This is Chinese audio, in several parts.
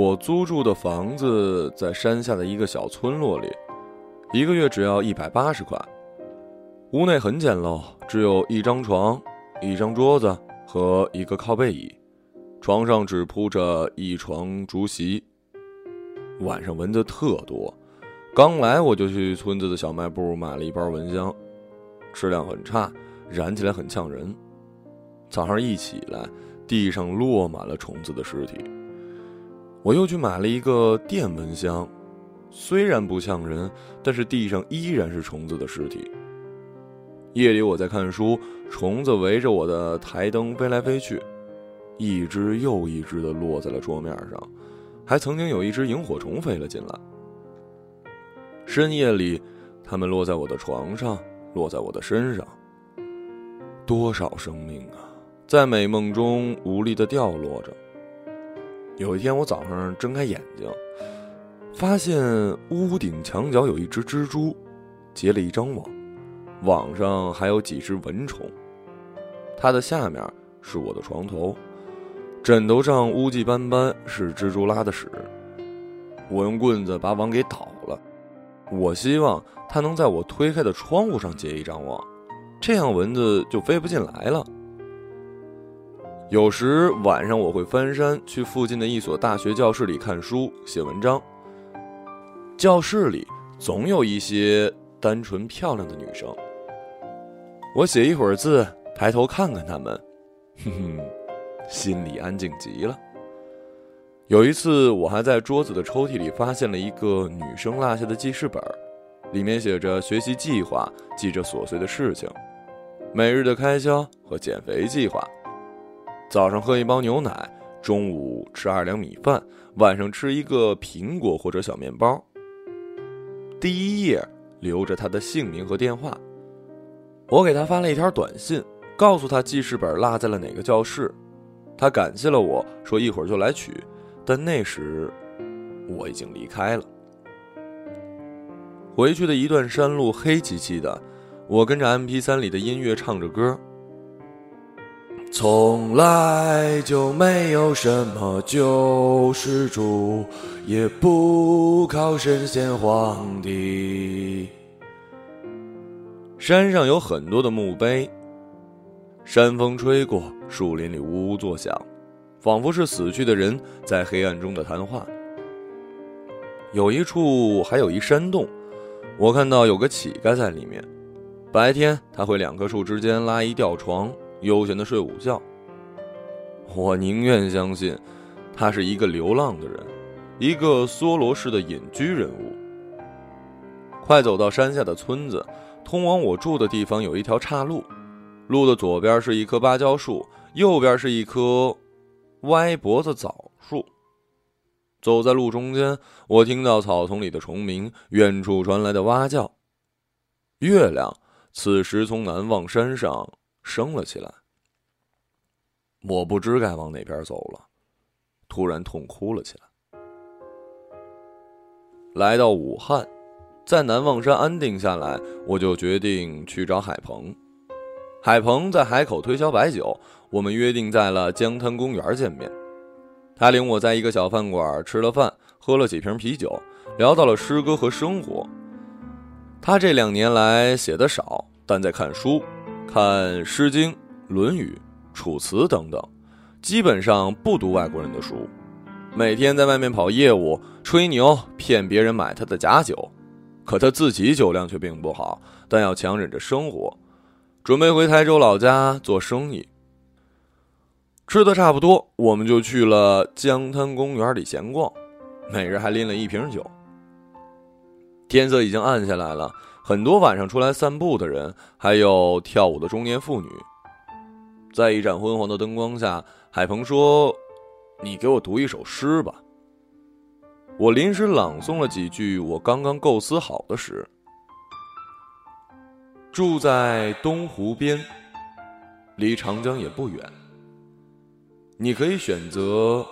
我租住的房子在山下的一个小村落里，一个月只要一百八十块。屋内很简陋，只有一张床、一张桌子和一个靠背椅，床上只铺着一床竹席。晚上蚊子特多，刚来我就去村子的小卖部买了一包蚊香，质量很差，燃起来很呛人。早上一起来，地上落满了虫子的尸体。我又去买了一个电蚊香，虽然不呛人，但是地上依然是虫子的尸体。夜里我在看书，虫子围着我的台灯飞来飞去，一只又一只的落在了桌面上，还曾经有一只萤火虫飞了进来。深夜里，它们落在我的床上，落在我的身上。多少生命啊，在美梦中无力的掉落着。有一天，我早上睁开眼睛，发现屋顶墙角有一只蜘蛛，结了一张网，网上还有几只蚊虫。它的下面是我的床头，枕头上污迹斑斑，是蜘蛛拉的屎。我用棍子把网给捣了。我希望它能在我推开的窗户上结一张网，这样蚊子就飞不进来了。有时晚上我会翻山去附近的一所大学教室里看书写文章。教室里总有一些单纯漂亮的女生。我写一会儿字，抬头看看她们，哼哼，心里安静极了。有一次，我还在桌子的抽屉里发现了一个女生落下的记事本，里面写着学习计划，记着琐碎的事情，每日的开销和减肥计划。早上喝一包牛奶，中午吃二两米饭，晚上吃一个苹果或者小面包。第一页留着他的姓名和电话，我给他发了一条短信，告诉他记事本落在了哪个教室。他感谢了我说一会儿就来取，但那时我已经离开了。回去的一段山路黑漆漆的，我跟着 M P 三里的音乐唱着歌。从来就没有什么救世主，也不靠神仙皇帝。山上有很多的墓碑，山风吹过，树林里呜呜作响，仿佛是死去的人在黑暗中的谈话。有一处还有一山洞，我看到有个乞丐在里面，白天他会两棵树之间拉一吊床。悠闲的睡午觉。我宁愿相信，他是一个流浪的人，一个梭罗式的隐居人物。快走到山下的村子，通往我住的地方有一条岔路，路的左边是一棵芭蕉树，右边是一棵歪脖子枣树。走在路中间，我听到草丛里的虫鸣，远处传来的蛙叫。月亮此时从南望山上。升了起来，我不知该往哪边走了，突然痛哭了起来。来到武汉，在南望山安定下来，我就决定去找海鹏。海鹏在海口推销白酒，我们约定在了江滩公园见面。他领我在一个小饭馆吃了饭，喝了几瓶啤酒，聊到了诗歌和生活。他这两年来写的少，但在看书。看《诗经》《论语》《楚辞》等等，基本上不读外国人的书，每天在外面跑业务，吹牛骗别人买他的假酒，可他自己酒量却并不好，但要强忍着生活，准备回台州老家做生意。吃的差不多，我们就去了江滩公园里闲逛，每人还拎了一瓶酒。天色已经暗下来了。很多晚上出来散步的人，还有跳舞的中年妇女。在一盏昏黄的灯光下，海鹏说：“你给我读一首诗吧。”我临时朗诵了几句我刚刚构思好的诗：“住在东湖边，离长江也不远。你可以选择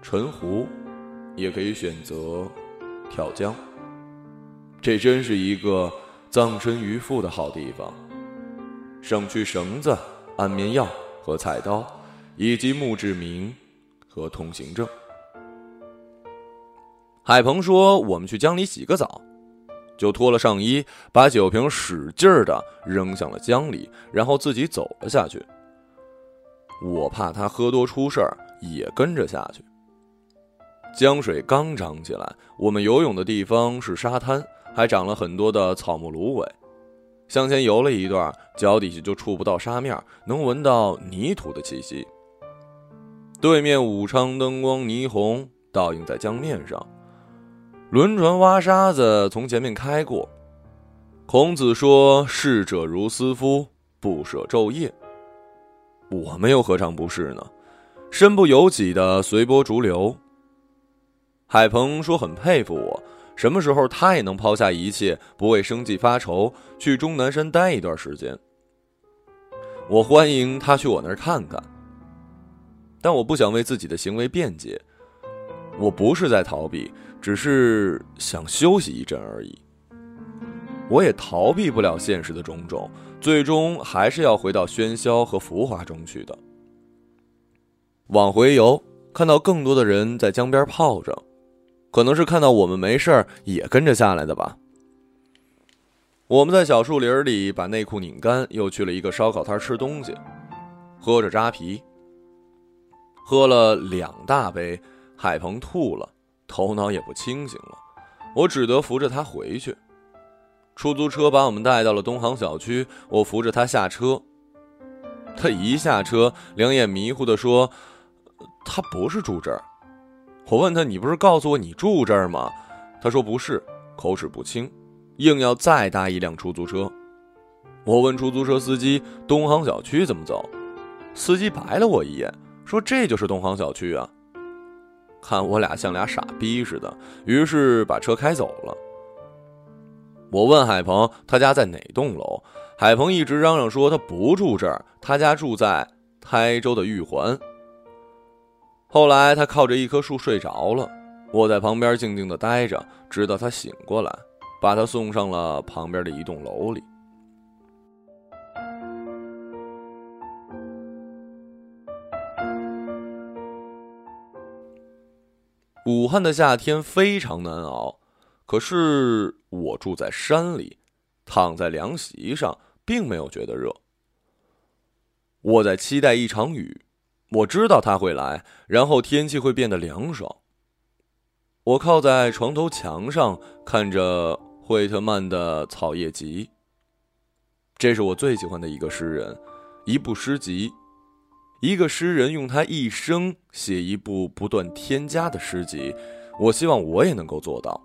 沉湖，也可以选择跳江。这真是一个……”葬身鱼腹的好地方，省去绳子、安眠药和菜刀，以及墓志铭和通行证。海鹏说：“我们去江里洗个澡。”就脱了上衣，把酒瓶使劲儿的扔向了江里，然后自己走了下去。我怕他喝多出事儿，也跟着下去。江水刚涨起来，我们游泳的地方是沙滩，还长了很多的草木芦苇。向前游了一段，脚底下就触不到沙面，能闻到泥土的气息。对面武昌灯光霓虹倒映在江面上，轮船挖沙子从前面开过。孔子说：“逝者如斯夫，不舍昼夜。”我们又何尝不是呢？身不由己的随波逐流。海鹏说：“很佩服我，什么时候他也能抛下一切，不为生计发愁，去终南山待一段时间。”我欢迎他去我那儿看看，但我不想为自己的行为辩解。我不是在逃避，只是想休息一阵而已。我也逃避不了现实的种种，最终还是要回到喧嚣和浮华中去的。往回游，看到更多的人在江边泡着。可能是看到我们没事儿，也跟着下来的吧。我们在小树林里把内裤拧干，又去了一个烧烤摊吃东西，喝着扎啤。喝了两大杯，海鹏吐了，头脑也不清醒了。我只得扶着他回去。出租车把我们带到了东航小区，我扶着他下车。他一下车，两眼迷糊的说：“他不是住这儿。”我问他：“你不是告诉我你住这儿吗？”他说：“不是，口齿不清，硬要再搭一辆出租车。”我问出租车司机：“东航小区怎么走？”司机白了我一眼，说：“这就是东航小区啊。”看我俩像俩傻逼似的，于是把车开走了。我问海鹏：“他家在哪栋楼？”海鹏一直嚷嚷说他不住这儿，他家住在台州的玉环。后来他靠着一棵树睡着了，我在旁边静静的待着，直到他醒过来，把他送上了旁边的一栋楼里。武汉的夏天非常难熬，可是我住在山里，躺在凉席上，并没有觉得热。我在期待一场雨。我知道他会来，然后天气会变得凉爽。我靠在床头墙上，看着惠特曼的《草叶集》。这是我最喜欢的一个诗人，一部诗集。一个诗人用他一生写一部不断添加的诗集，我希望我也能够做到。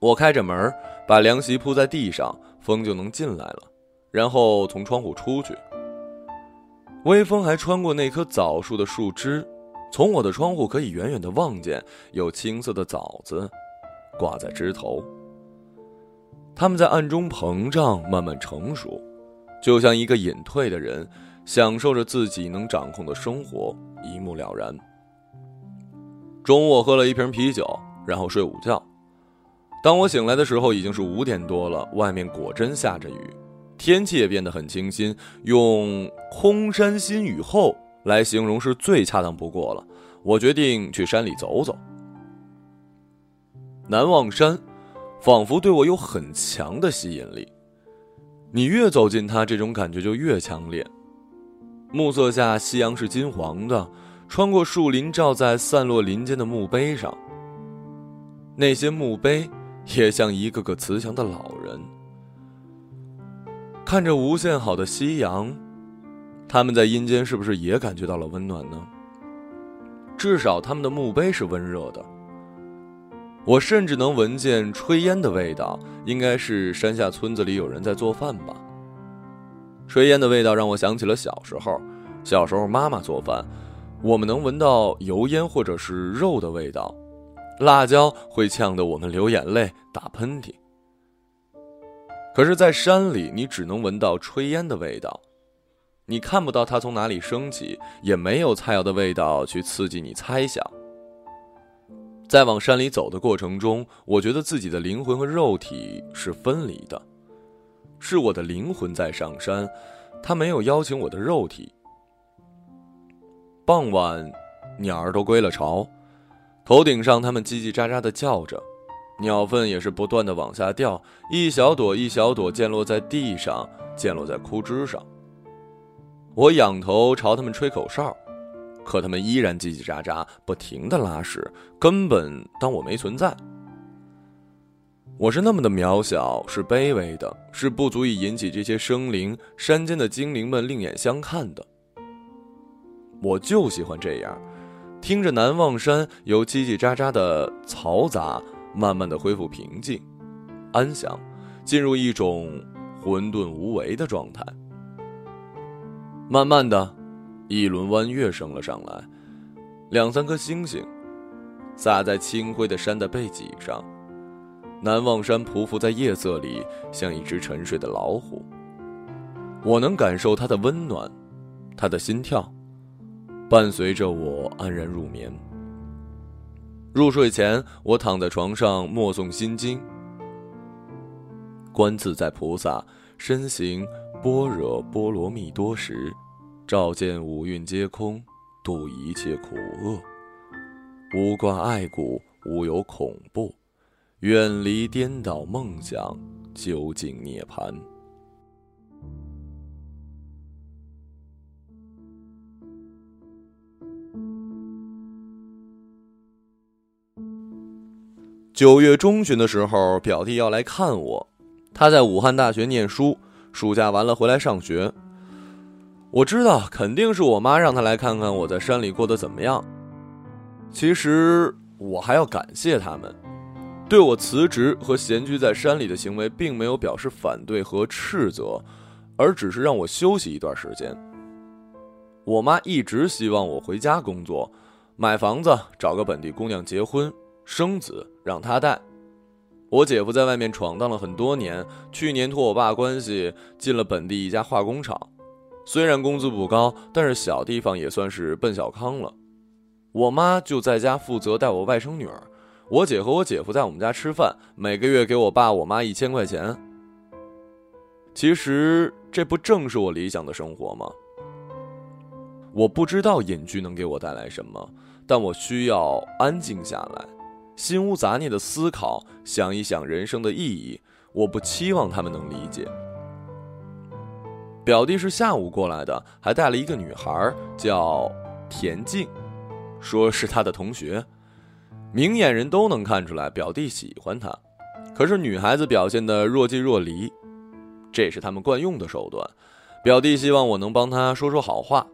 我开着门，把凉席铺在地上，风就能进来了，然后从窗户出去。微风还穿过那棵枣树的树枝，从我的窗户可以远远的望见有青色的枣子挂在枝头。它们在暗中膨胀，慢慢成熟，就像一个隐退的人享受着自己能掌控的生活，一目了然。中午我喝了一瓶啤酒，然后睡午觉。当我醒来的时候，已经是五点多了，外面果真下着雨。天气也变得很清新，用“空山新雨后”来形容是最恰当不过了。我决定去山里走走。南望山，仿佛对我有很强的吸引力。你越走近它，这种感觉就越强烈。暮色下，夕阳是金黄的，穿过树林，照在散落林间的墓碑上。那些墓碑也像一个个慈祥的老人。看着无限好的夕阳，他们在阴间是不是也感觉到了温暖呢？至少他们的墓碑是温热的。我甚至能闻见炊烟的味道，应该是山下村子里有人在做饭吧。炊烟的味道让我想起了小时候，小时候妈妈做饭，我们能闻到油烟或者是肉的味道，辣椒会呛得我们流眼泪、打喷嚏。可是，在山里，你只能闻到炊烟的味道，你看不到它从哪里升起，也没有菜肴的味道去刺激你猜想。在往山里走的过程中，我觉得自己的灵魂和肉体是分离的，是我的灵魂在上山，它没有邀请我的肉体。傍晚，鸟儿都归了巢，头顶上，它们叽叽喳喳地叫着，鸟粪也是不断的往下掉，一小朵一小朵溅落在地上，溅落在枯枝上。我仰头朝他们吹口哨，可他们依然叽叽喳喳，不停的拉屎，根本当我没存在。我是那么的渺小，是卑微的，是不足以引起这些生灵、山间的精灵们另眼相看的。我就喜欢这样。听着南望山有叽叽喳喳的嘈杂，慢慢的恢复平静、安详，进入一种混沌无为的状态。慢慢的，一轮弯月升了上来，两三颗星星洒在青灰的山的背脊上。南望山匍匐在夜色里，像一只沉睡的老虎。我能感受它的温暖，它的心跳。伴随着我安然入眠。入睡前，我躺在床上默诵心经，观自在菩萨身行般若波罗蜜多时，照见五蕴皆空，度一切苦厄，无挂碍故，无有恐怖，远离颠倒梦想，究竟涅槃。九月中旬的时候，表弟要来看我。他在武汉大学念书，暑假完了回来上学。我知道肯定是我妈让他来看看我在山里过得怎么样。其实我还要感谢他们，对我辞职和闲居在山里的行为，并没有表示反对和斥责，而只是让我休息一段时间。我妈一直希望我回家工作，买房子，找个本地姑娘结婚。生子让他带，我姐夫在外面闯荡了很多年，去年托我爸关系进了本地一家化工厂，虽然工资不高，但是小地方也算是奔小康了。我妈就在家负责带我外甥女儿，我姐和我姐夫在我们家吃饭，每个月给我爸我妈一千块钱。其实这不正是我理想的生活吗？我不知道隐居能给我带来什么，但我需要安静下来。心无杂念的思考，想一想人生的意义。我不期望他们能理解。表弟是下午过来的，还带了一个女孩，叫田静，说是他的同学。明眼人都能看出来，表弟喜欢她。可是女孩子表现的若即若离，这是他们惯用的手段。表弟希望我能帮他说说好话。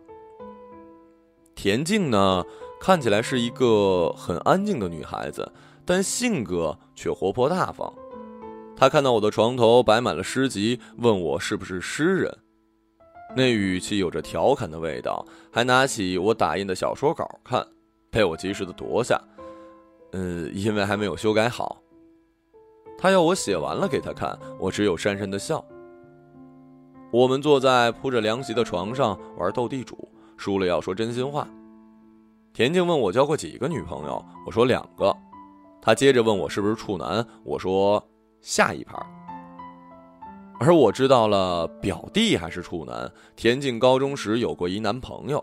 田静呢？看起来是一个很安静的女孩子，但性格却活泼大方。她看到我的床头摆满了诗集，问我是不是诗人，那语气有着调侃的味道，还拿起我打印的小说稿看，被我及时的夺下。嗯，因为还没有修改好。她要我写完了给她看，我只有讪讪的笑。我们坐在铺着凉席的床上玩斗地主，输了要说真心话。田静问我交过几个女朋友，我说两个。他接着问我是不是处男，我说下一盘。而我知道了表弟还是处男。田静高中时有过一男朋友。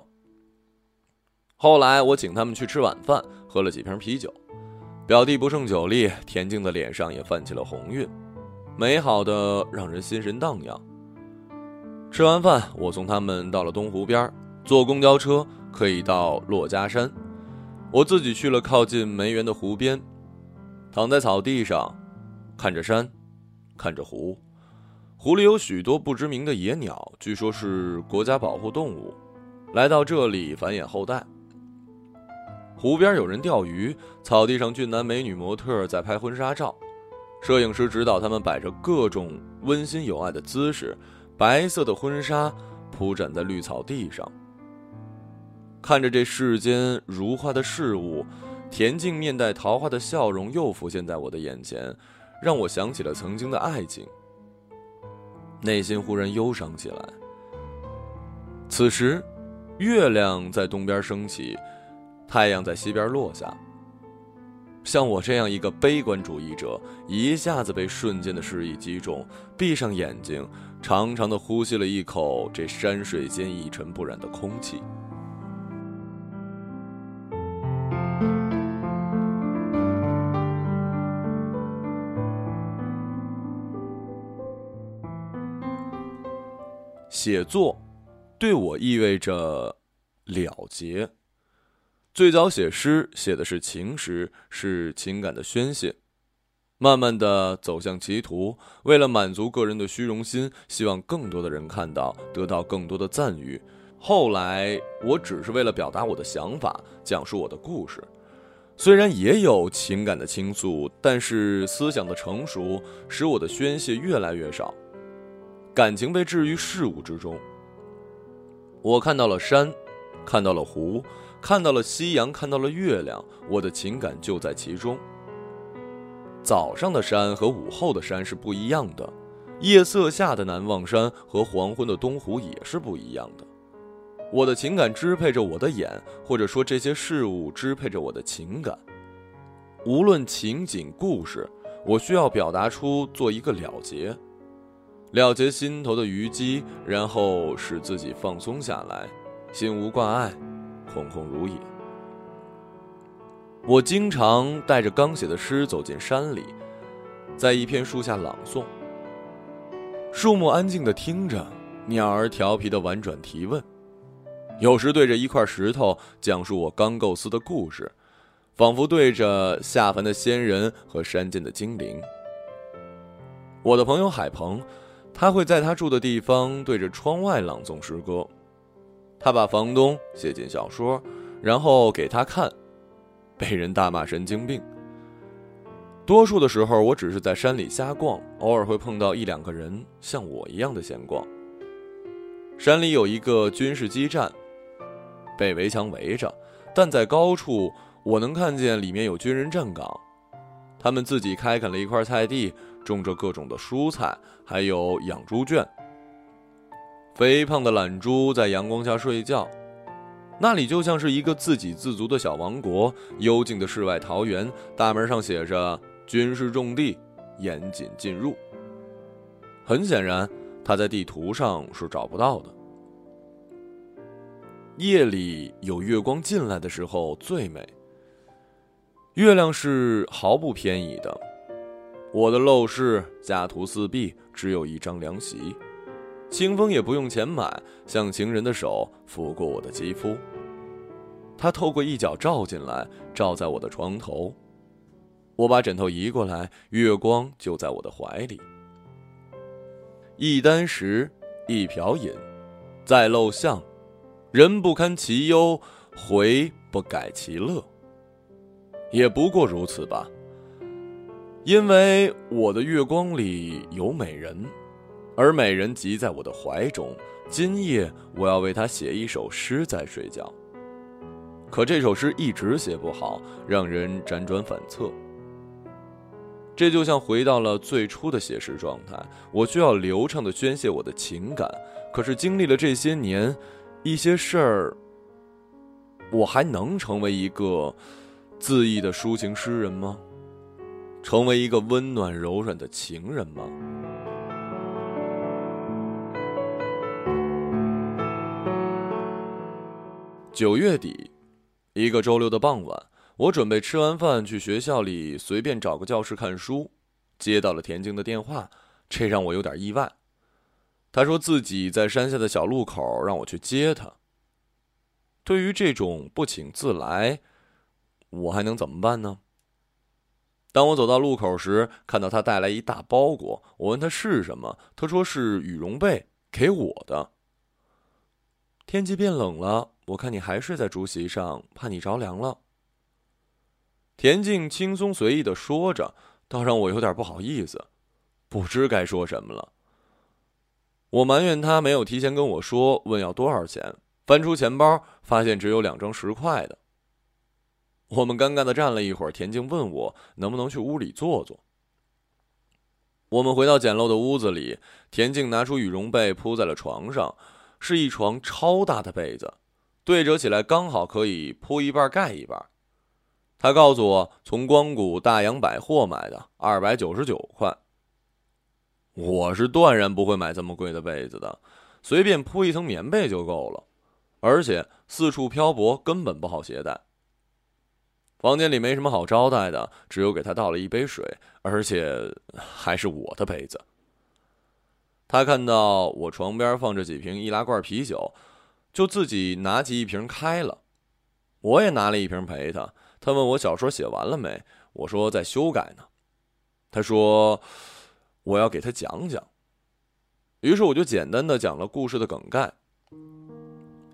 后来我请他们去吃晚饭，喝了几瓶啤酒，表弟不胜酒力，田静的脸上也泛起了红晕，美好的让人心神荡漾。吃完饭，我送他们到了东湖边，坐公交车。可以到珞珈山，我自己去了靠近梅园的湖边，躺在草地上，看着山，看着湖，湖里有许多不知名的野鸟，据说是国家保护动物，来到这里繁衍后代。湖边有人钓鱼，草地上俊男美女模特在拍婚纱照，摄影师指导他们摆着各种温馨有爱的姿势，白色的婚纱铺展在绿草地上。看着这世间如画的事物，恬静面带桃花的笑容又浮现在我的眼前，让我想起了曾经的爱情，内心忽然忧伤起来。此时，月亮在东边升起，太阳在西边落下。像我这样一个悲观主义者，一下子被瞬间的诗意击中，闭上眼睛，长长的呼吸了一口这山水间一尘不染的空气。写作对我意味着了结。最早写诗，写的是情诗，是情感的宣泄。慢慢的走向歧途，为了满足个人的虚荣心，希望更多的人看到，得到更多的赞誉。后来，我只是为了表达我的想法，讲述我的故事。虽然也有情感的倾诉，但是思想的成熟使我的宣泄越来越少，感情被置于事物之中。我看到了山，看到了湖，看到了夕阳，看到了月亮，我的情感就在其中。早上的山和午后的山是不一样的，夜色下的南望山和黄昏的东湖也是不一样的。我的情感支配着我的眼，或者说这些事物支配着我的情感。无论情景、故事，我需要表达出做一个了结，了结心头的虞姬，然后使自己放松下来，心无挂碍，空空如也。我经常带着刚写的诗走进山里，在一片树下朗诵。树木安静地听着，鸟儿调皮地婉转提问。有时对着一块石头讲述我刚构思的故事，仿佛对着下凡的仙人和山间的精灵。我的朋友海鹏，他会在他住的地方对着窗外朗诵诗歌。他把房东写进小说，然后给他看，被人大骂神经病。多数的时候，我只是在山里瞎逛，偶尔会碰到一两个人像我一样的闲逛。山里有一个军事基站。被围墙围着，但在高处我能看见里面有军人站岗，他们自己开垦了一块菜地，种着各种的蔬菜，还有养猪圈。肥胖的懒猪在阳光下睡觉，那里就像是一个自给自足的小王国。幽静的世外桃源，大门上写着“军事重地，严谨进入”。很显然，它在地图上是找不到的。夜里有月光进来的时候最美。月亮是毫不偏移的。我的陋室家徒四壁，只有一张凉席，清风也不用钱买，像情人的手抚过我的肌肤。它透过一角照进来，照在我的床头。我把枕头移过来，月光就在我的怀里。一箪食，一瓢饮，在陋巷。人不堪其忧，回不改其乐。也不过如此吧。因为我的月光里有美人，而美人即在我的怀中。今夜我要为她写一首诗再睡觉。可这首诗一直写不好，让人辗转反侧。这就像回到了最初的写实状态。我需要流畅的宣泄我的情感，可是经历了这些年。一些事儿，我还能成为一个恣意的抒情诗人吗？成为一个温暖柔软的情人吗？九月底，一个周六的傍晚，我准备吃完饭去学校里随便找个教室看书，接到了田静的电话，这让我有点意外。他说自己在山下的小路口，让我去接他。对于这种不请自来，我还能怎么办呢？当我走到路口时，看到他带来一大包裹，我问他是什么，他说是羽绒被，给我的。天气变冷了，我看你还睡在竹席上，怕你着凉了。田静轻松随意的说着，倒让我有点不好意思，不知该说什么了。我埋怨他没有提前跟我说，问要多少钱。翻出钱包，发现只有两张十块的。我们尴尬的站了一会儿，田静问我能不能去屋里坐坐。我们回到简陋的屋子里，田静拿出羽绒被铺在了床上，是一床超大的被子，对折起来刚好可以铺一半盖一半。他告诉我从光谷大洋百货买的，二百九十九块。我是断然不会买这么贵的被子的，随便铺一层棉被就够了，而且四处漂泊根本不好携带。房间里没什么好招待的，只有给他倒了一杯水，而且还是我的杯子。他看到我床边放着几瓶易拉罐啤酒，就自己拿起一瓶开了。我也拿了一瓶陪他。他问我小说写完了没，我说在修改呢。他说我要给他讲讲。于是我就简单的讲了故事的梗概：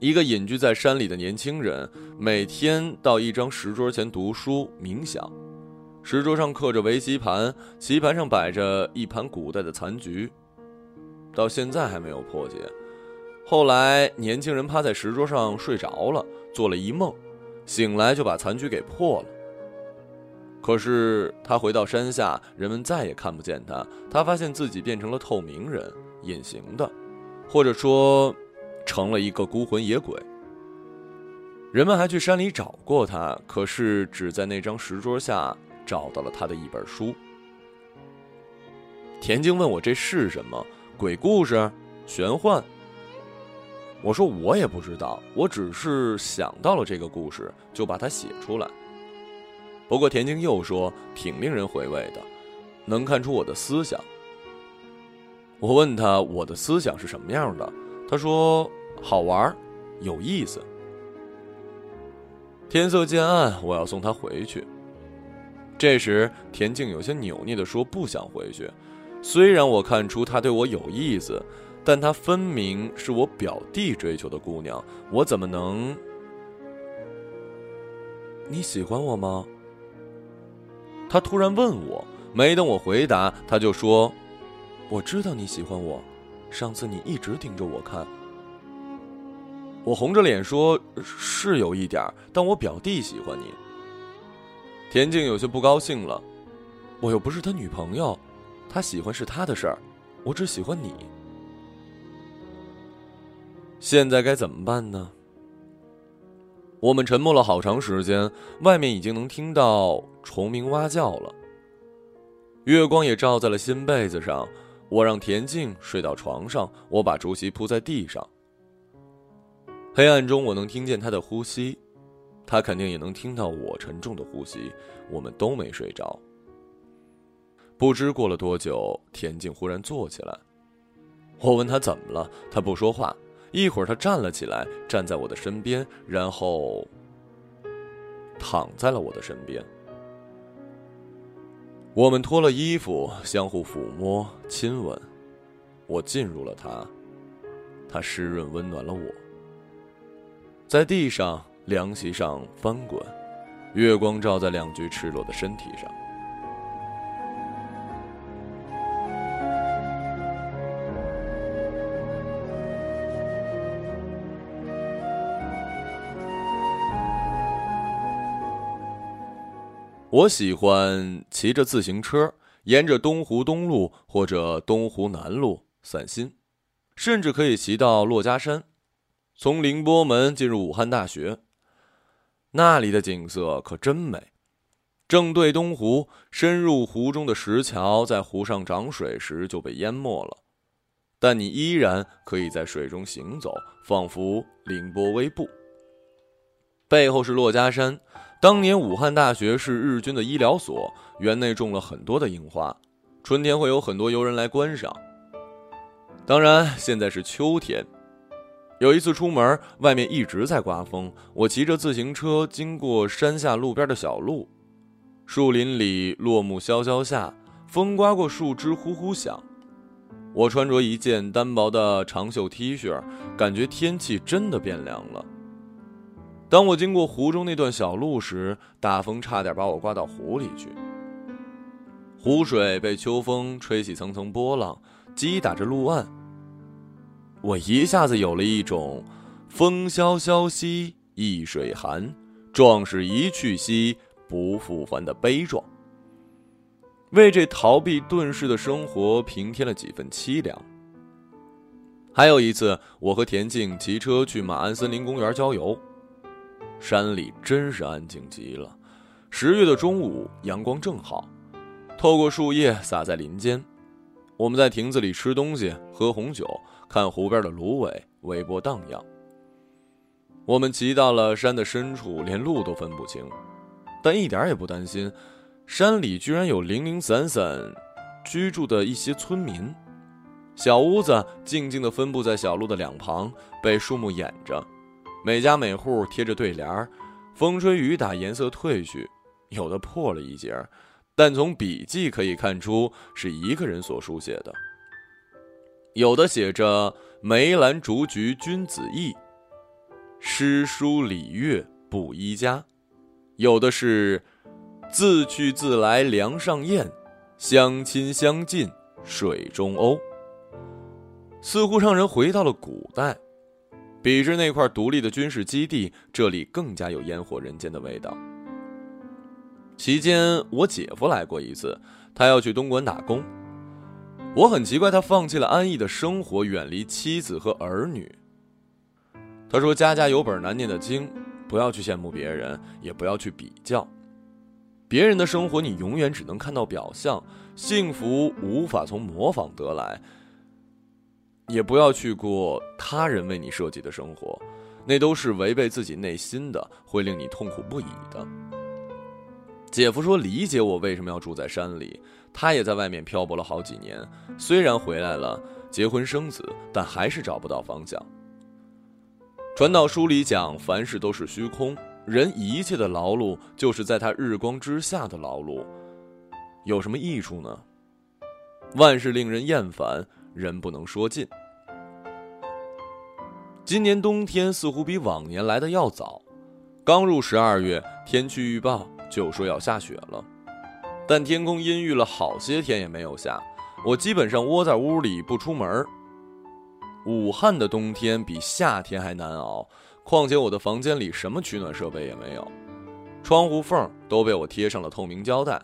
一个隐居在山里的年轻人，每天到一张石桌前读书冥想。石桌上刻着围棋盘，棋盘上摆着一盘古代的残局，到现在还没有破解。后来，年轻人趴在石桌上睡着了，做了一梦，醒来就把残局给破了。可是他回到山下，人们再也看不见他。他发现自己变成了透明人。隐形的，或者说，成了一个孤魂野鬼。人们还去山里找过他，可是只在那张石桌下找到了他的一本书。田静问我这是什么鬼故事、玄幻？我说我也不知道，我只是想到了这个故事，就把它写出来。不过田静又说挺令人回味的，能看出我的思想。我问他我的思想是什么样的，他说好玩，有意思。天色渐暗，我要送他回去。这时田静有些扭捏的说不想回去。虽然我看出他对我有意思，但他分明是我表弟追求的姑娘，我怎么能？你喜欢我吗？他突然问我，没等我回答，他就说。我知道你喜欢我，上次你一直盯着我看。我红着脸说：“是有一点但我表弟喜欢你。”田静有些不高兴了，我又不是他女朋友，他喜欢是他的事儿，我只喜欢你。现在该怎么办呢？我们沉默了好长时间，外面已经能听到虫鸣蛙叫了，月光也照在了新被子上。我让田静睡到床上，我把竹席铺在地上。黑暗中，我能听见他的呼吸，他肯定也能听到我沉重的呼吸。我们都没睡着。不知过了多久，田静忽然坐起来。我问他怎么了，他不说话。一会儿，他站了起来，站在我的身边，然后躺在了我的身边。我们脱了衣服，相互抚摸、亲吻，我进入了他，他湿润温暖了我。在地上凉席上翻滚，月光照在两具赤裸的身体上。我喜欢骑着自行车，沿着东湖东路或者东湖南路散心，甚至可以骑到珞珈山，从凌波门进入武汉大学。那里的景色可真美，正对东湖，深入湖中的石桥在湖上涨水时就被淹没了，但你依然可以在水中行走，仿佛凌波微步。背后是珞珈山。当年武汉大学是日军的医疗所，园内种了很多的樱花，春天会有很多游人来观赏。当然，现在是秋天。有一次出门，外面一直在刮风，我骑着自行车经过山下路边的小路，树林里落木萧萧下，风刮过树枝呼呼响。我穿着一件单薄的长袖 T 恤，感觉天气真的变凉了。当我经过湖中那段小路时，大风差点把我刮到湖里去。湖水被秋风吹起层层波浪，击打着路岸。我一下子有了一种“风萧萧兮易水寒，壮士一去兮不复还”的悲壮，为这逃避遁世的生活平添了几分凄凉。还有一次，我和田静骑车去马鞍森林公园郊游。山里真是安静极了。十月的中午，阳光正好，透过树叶洒在林间。我们在亭子里吃东西、喝红酒，看湖边的芦苇微波荡漾。我们骑到了山的深处，连路都分不清，但一点也不担心。山里居然有零零散散居住的一些村民。小屋子静静地分布在小路的两旁，被树木掩着，每家每户贴着对联儿，风吹雨打，颜色褪去，有的破了一截儿，但从笔迹可以看出是一个人所书写的。有的写着“梅兰竹菊君子意，诗书礼乐不一家”，有的是“自去自来梁上燕，相亲相近水中鸥”。似乎让人回到了古代，比之那块独立的军事基地，这里更加有烟火人间的味道。期间，我姐夫来过一次，他要去东莞打工。我很奇怪，他放弃了安逸的生活，远离妻子和儿女。他说：“家家有本难念的经，不要去羡慕别人，也不要去比较。别人的生活，你永远只能看到表象，幸福无法从模仿得来。”也不要去过他人为你设计的生活，那都是违背自己内心的，会令你痛苦不已的。姐夫说理解我为什么要住在山里，他也在外面漂泊了好几年，虽然回来了，结婚生子，但还是找不到方向。传道书里讲，凡事都是虚空，人一切的劳碌就是在他日光之下的劳碌，有什么益处呢？万事令人厌烦。人不能说尽。今年冬天似乎比往年来的要早，刚入十二月，天气预报就说要下雪了，但天空阴郁了好些天也没有下，我基本上窝在屋里不出门。武汉的冬天比夏天还难熬，况且我的房间里什么取暖设备也没有，窗户缝都被我贴上了透明胶带。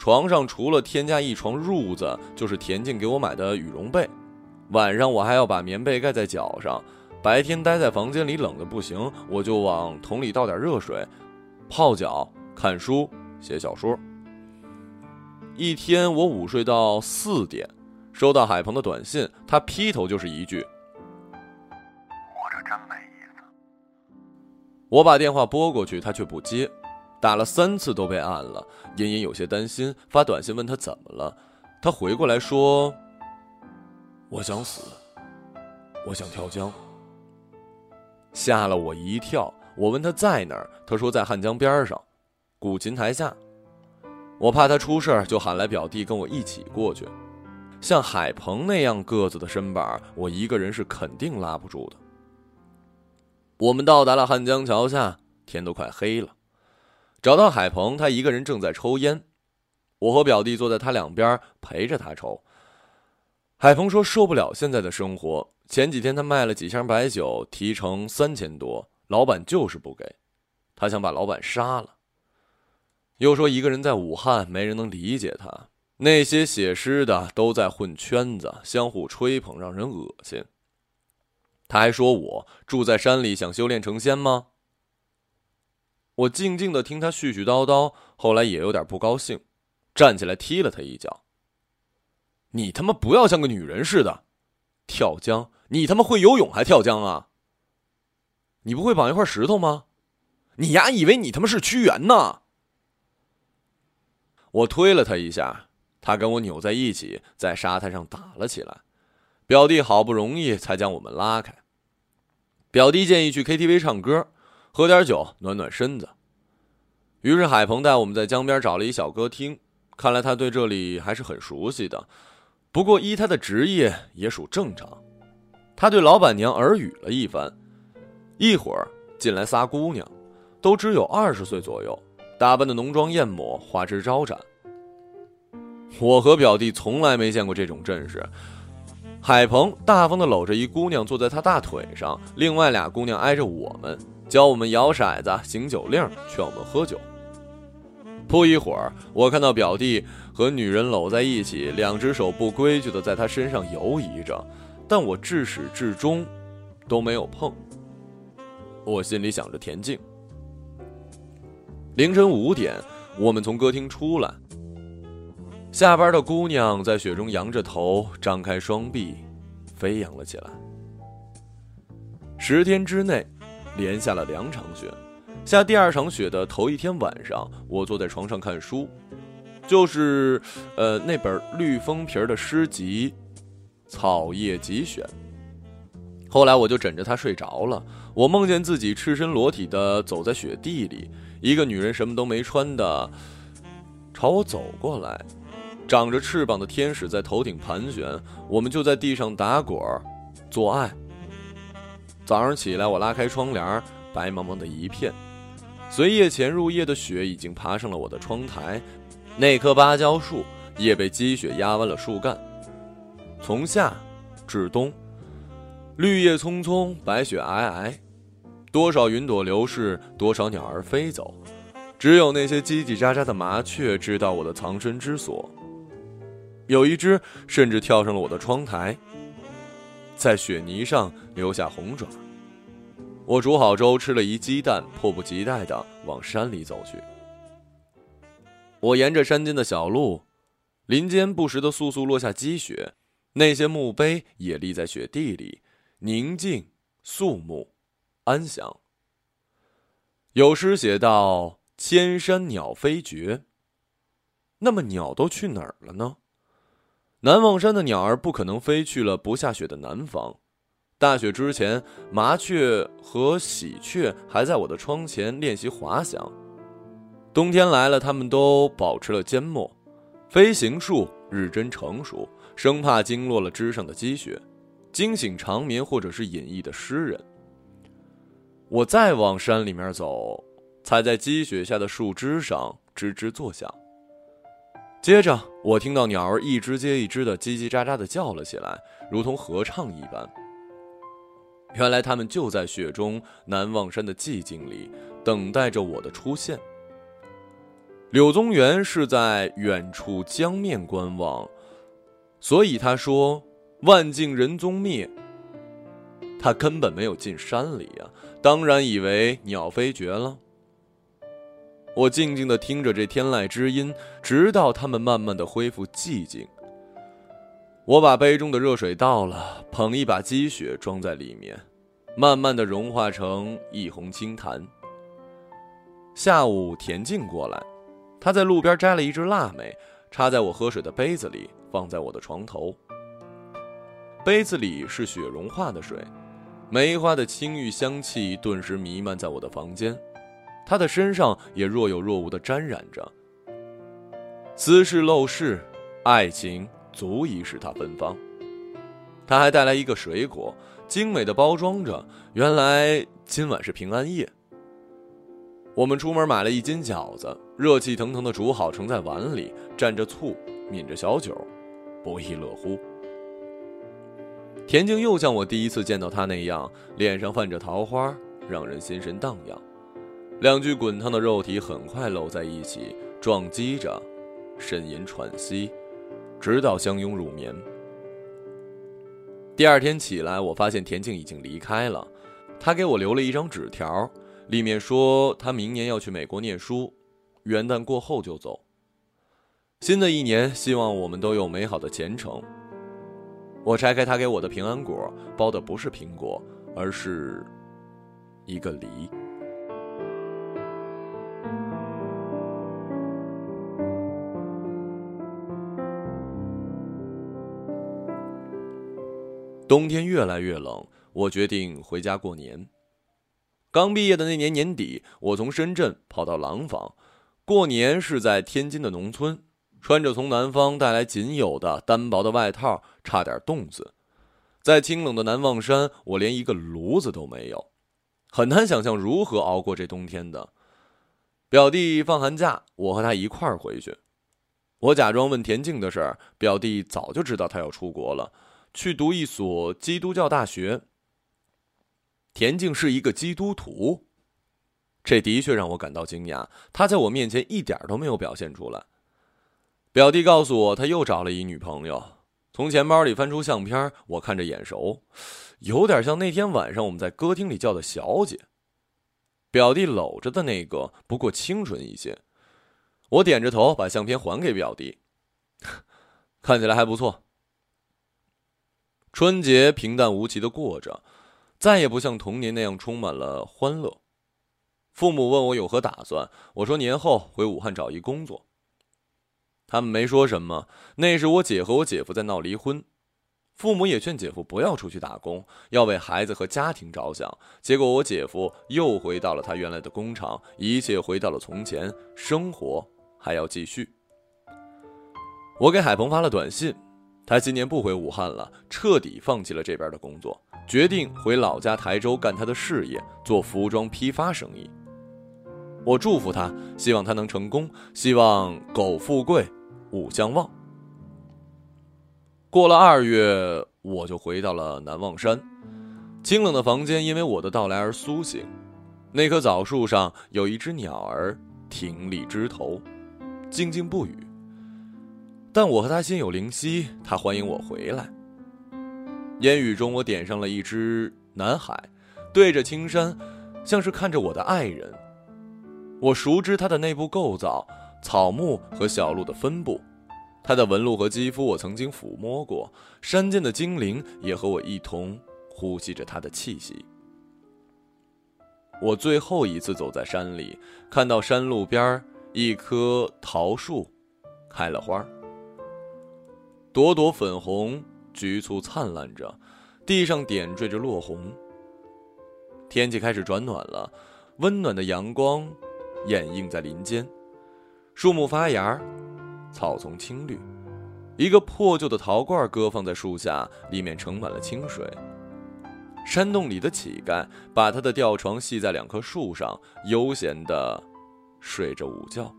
床上除了添加一床褥子，就是田静给我买的羽绒被。晚上我还要把棉被盖在脚上。白天待在房间里冷的不行，我就往桶里倒点热水，泡脚、看书、写小说。一天我午睡到四点，收到海鹏的短信，他劈头就是一句：“活着真没意思。”我把电话拨过去，他却不接。打了三次都被按了，隐隐有些担心，发短信问他怎么了。他回过来说：“我想死，我想跳江。”吓了我一跳。我问他在哪儿，他说在汉江边上，古琴台下。我怕他出事儿，就喊来表弟跟我一起过去。像海鹏那样个子的身板，我一个人是肯定拉不住的。我们到达了汉江桥下，天都快黑了。找到海鹏，他一个人正在抽烟，我和表弟坐在他两边陪着他抽。海鹏说受不了现在的生活，前几天他卖了几箱白酒，提成三千多，老板就是不给，他想把老板杀了。又说一个人在武汉，没人能理解他，那些写诗的都在混圈子，相互吹捧，让人恶心。他还说我住在山里，想修炼成仙吗？我静静的听他絮絮叨叨，后来也有点不高兴，站起来踢了他一脚。你他妈不要像个女人似的，跳江！你他妈会游泳还跳江啊？你不会绑一块石头吗？你丫以为你他妈是屈原呢？我推了他一下，他跟我扭在一起，在沙滩上打了起来。表弟好不容易才将我们拉开。表弟建议去 KTV 唱歌。喝点酒暖暖身子。于是海鹏带我们在江边找了一小歌厅，看来他对这里还是很熟悉的。不过依他的职业也属正常。他对老板娘耳语了一番，一会儿进来仨姑娘，都只有二十岁左右，打扮的浓妆艳抹，花枝招展。我和表弟从来没见过这种阵势。海鹏大方的搂着一姑娘坐在他大腿上，另外俩姑娘挨着我们。教我们摇骰子、行酒令，劝我们喝酒。不一会儿，我看到表弟和女人搂在一起，两只手不规矩的在他身上游移着，但我至始至终都没有碰。我心里想着田静。凌晨五点，我们从歌厅出来，下班的姑娘在雪中扬着头，张开双臂，飞扬了起来。十天之内。连下了两场雪，下第二场雪的头一天晚上，我坐在床上看书，就是，呃，那本绿封皮的诗集，草叶集选。后来我就枕着它睡着了，我梦见自己赤身裸体的走在雪地里，一个女人什么都没穿的朝我走过来，长着翅膀的天使在头顶盘旋，我们就在地上打滚儿，做爱。早上起来，我拉开窗帘，白茫茫的一片，随夜潜入夜的雪已经爬上了我的窗台，那棵芭蕉树也被积雪压弯了树干，从夏至冬。绿叶葱葱，白雪皑皑，多少云朵流逝，多少鸟儿飞走，只有那些叽叽喳喳的麻雀知道我的藏身之所。有一只甚至跳上了我的窗台，在雪泥上留下红爪。我煮好粥，吃了一鸡蛋，迫不及待地往山里走去。我沿着山间的小路，林间不时的簌簌落下积雪，那些墓碑也立在雪地里。宁静、肃穆、安详。有诗写道：“千山鸟飞绝。”那么鸟都去哪儿了呢？南望山的鸟儿不可能飞去了不下雪的南方。大雪之前，麻雀和喜鹊还在我的窗前练习滑翔。冬天来了，它们都保持了缄默。飞行术日臻成熟，生怕惊落了枝上的积雪。惊醒长眠或者是隐逸的诗人。我再往山里面走，踩在积雪下的树枝上，吱吱作响。接着，我听到鸟儿一只接一只的叽叽喳喳的叫了起来，如同合唱一般。原来，它们就在雪中南望山的寂静里，等待着我的出现。柳宗元是在远处江面观望，所以他说。万径人踪灭，他根本没有进山里呀，当然以为鸟飞绝了。我静静的听着这天籁之音，直到它们慢慢的恢复寂静。我把杯中的热水倒了，捧一把积雪装在里面，慢慢的融化成一泓清潭。下午田静过来，他在路边摘了一只腊梅，插在我喝水的杯子里，放在我的床头。杯子里是雪融化的水，梅花的清郁香气顿时弥漫在我的房间，他的身上也若有若无的沾染着。斯事陋室，爱情足以使他芬芳。他还带来一个水果，精美的包装着，原来今晚是平安夜。我们出门买了一斤饺子，热气腾腾的煮好，盛在碗里，蘸着醋，抿着小酒，不亦乐乎。田静又像我第一次见到她那样，脸上泛着桃花，让人心神荡漾。两具滚烫的肉体很快搂在一起，撞击着，呻吟喘息，直到相拥入眠。第二天起来，我发现田静已经离开了，她给我留了一张纸条，里面说她明年要去美国念书，元旦过后就走。新的一年，希望我们都有美好的前程。我拆开他给我的平安果，包的不是苹果，而是一个梨。冬天越来越冷，我决定回家过年。刚毕业的那年年底，我从深圳跑到廊坊，过年是在天津的农村。穿着从南方带来仅有的单薄的外套，差点冻死。在清冷的南望山，我连一个炉子都没有，很难想象如何熬过这冬天的。表弟放寒假，我和他一块儿回去。我假装问田静的事儿，表弟早就知道他要出国了，去读一所基督教大学。田静是一个基督徒，这的确让我感到惊讶。他在我面前一点都没有表现出来。表弟告诉我，他又找了一女朋友。从钱包里翻出相片，我看着眼熟，有点像那天晚上我们在歌厅里叫的小姐。表弟搂着的那个，不过清纯一些。我点着头，把相片还给表弟，看起来还不错。春节平淡无奇的过着，再也不像童年那样充满了欢乐。父母问我有何打算，我说年后回武汉找一工作。他们没说什么。那时我姐和我姐夫在闹离婚，父母也劝姐夫不要出去打工，要为孩子和家庭着想。结果我姐夫又回到了他原来的工厂，一切回到了从前，生活还要继续。我给海鹏发了短信，他今年不回武汉了，彻底放弃了这边的工作，决定回老家台州干他的事业，做服装批发生意。我祝福他，希望他能成功，希望苟富贵，勿相忘。过了二月，我就回到了南望山。清冷的房间因为我的到来而苏醒。那棵枣树上有一只鸟儿挺立枝头，静静不语。但我和他心有灵犀，他欢迎我回来。烟雨中，我点上了一支南海，对着青山，像是看着我的爱人。我熟知它的内部构造、草木和小路的分布。它的纹路和肌肤，我曾经抚摸过。山间的精灵也和我一同呼吸着它的气息。我最后一次走在山里，看到山路边一棵桃树，开了花儿，朵朵粉红，局促灿烂着，地上点缀着落红。天气开始转暖了，温暖的阳光掩映在林间，树木发芽。草丛青绿，一个破旧的陶罐搁放在树下，里面盛满了清水。山洞里的乞丐把他的吊床系在两棵树上，悠闲地睡着午觉。